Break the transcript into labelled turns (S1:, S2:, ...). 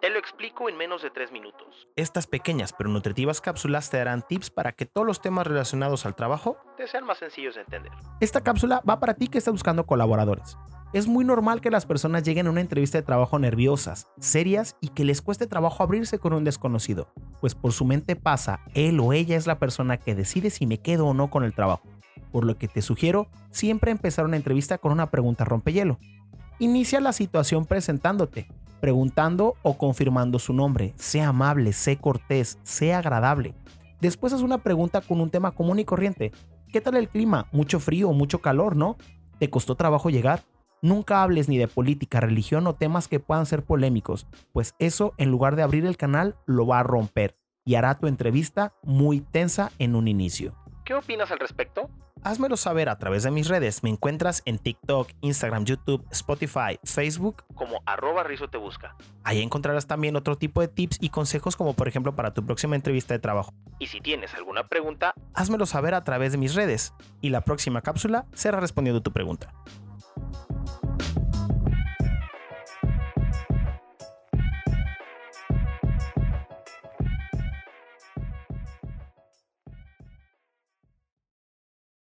S1: Te lo explico en menos de 3 minutos.
S2: Estas pequeñas pero nutritivas cápsulas te darán tips para que todos los temas relacionados al trabajo
S1: te sean más sencillos de entender.
S2: Esta cápsula va para ti que estás buscando colaboradores. Es muy normal que las personas lleguen a una entrevista de trabajo nerviosas, serias y que les cueste trabajo abrirse con un desconocido, pues por su mente pasa, él o ella es la persona que decide si me quedo o no con el trabajo. Por lo que te sugiero siempre empezar una entrevista con una pregunta rompehielo. Inicia la situación presentándote, preguntando o confirmando su nombre. Sea amable, sé cortés, sea agradable. Después haz una pregunta con un tema común y corriente. ¿Qué tal el clima? ¿Mucho frío o mucho calor, no? ¿Te costó trabajo llegar? Nunca hables ni de política, religión o temas que puedan ser polémicos, pues eso en lugar de abrir el canal lo va a romper y hará tu entrevista muy tensa en un inicio.
S1: ¿Qué opinas al respecto?
S2: Házmelo saber a través de mis redes. Me encuentras en TikTok, Instagram, YouTube, Spotify, Facebook
S1: como arroba Rizo te busca.
S2: Ahí encontrarás también otro tipo de tips y consejos como por ejemplo para tu próxima entrevista de trabajo.
S1: Y si tienes alguna pregunta,
S2: házmelo saber a través de mis redes y la próxima cápsula será respondiendo tu pregunta.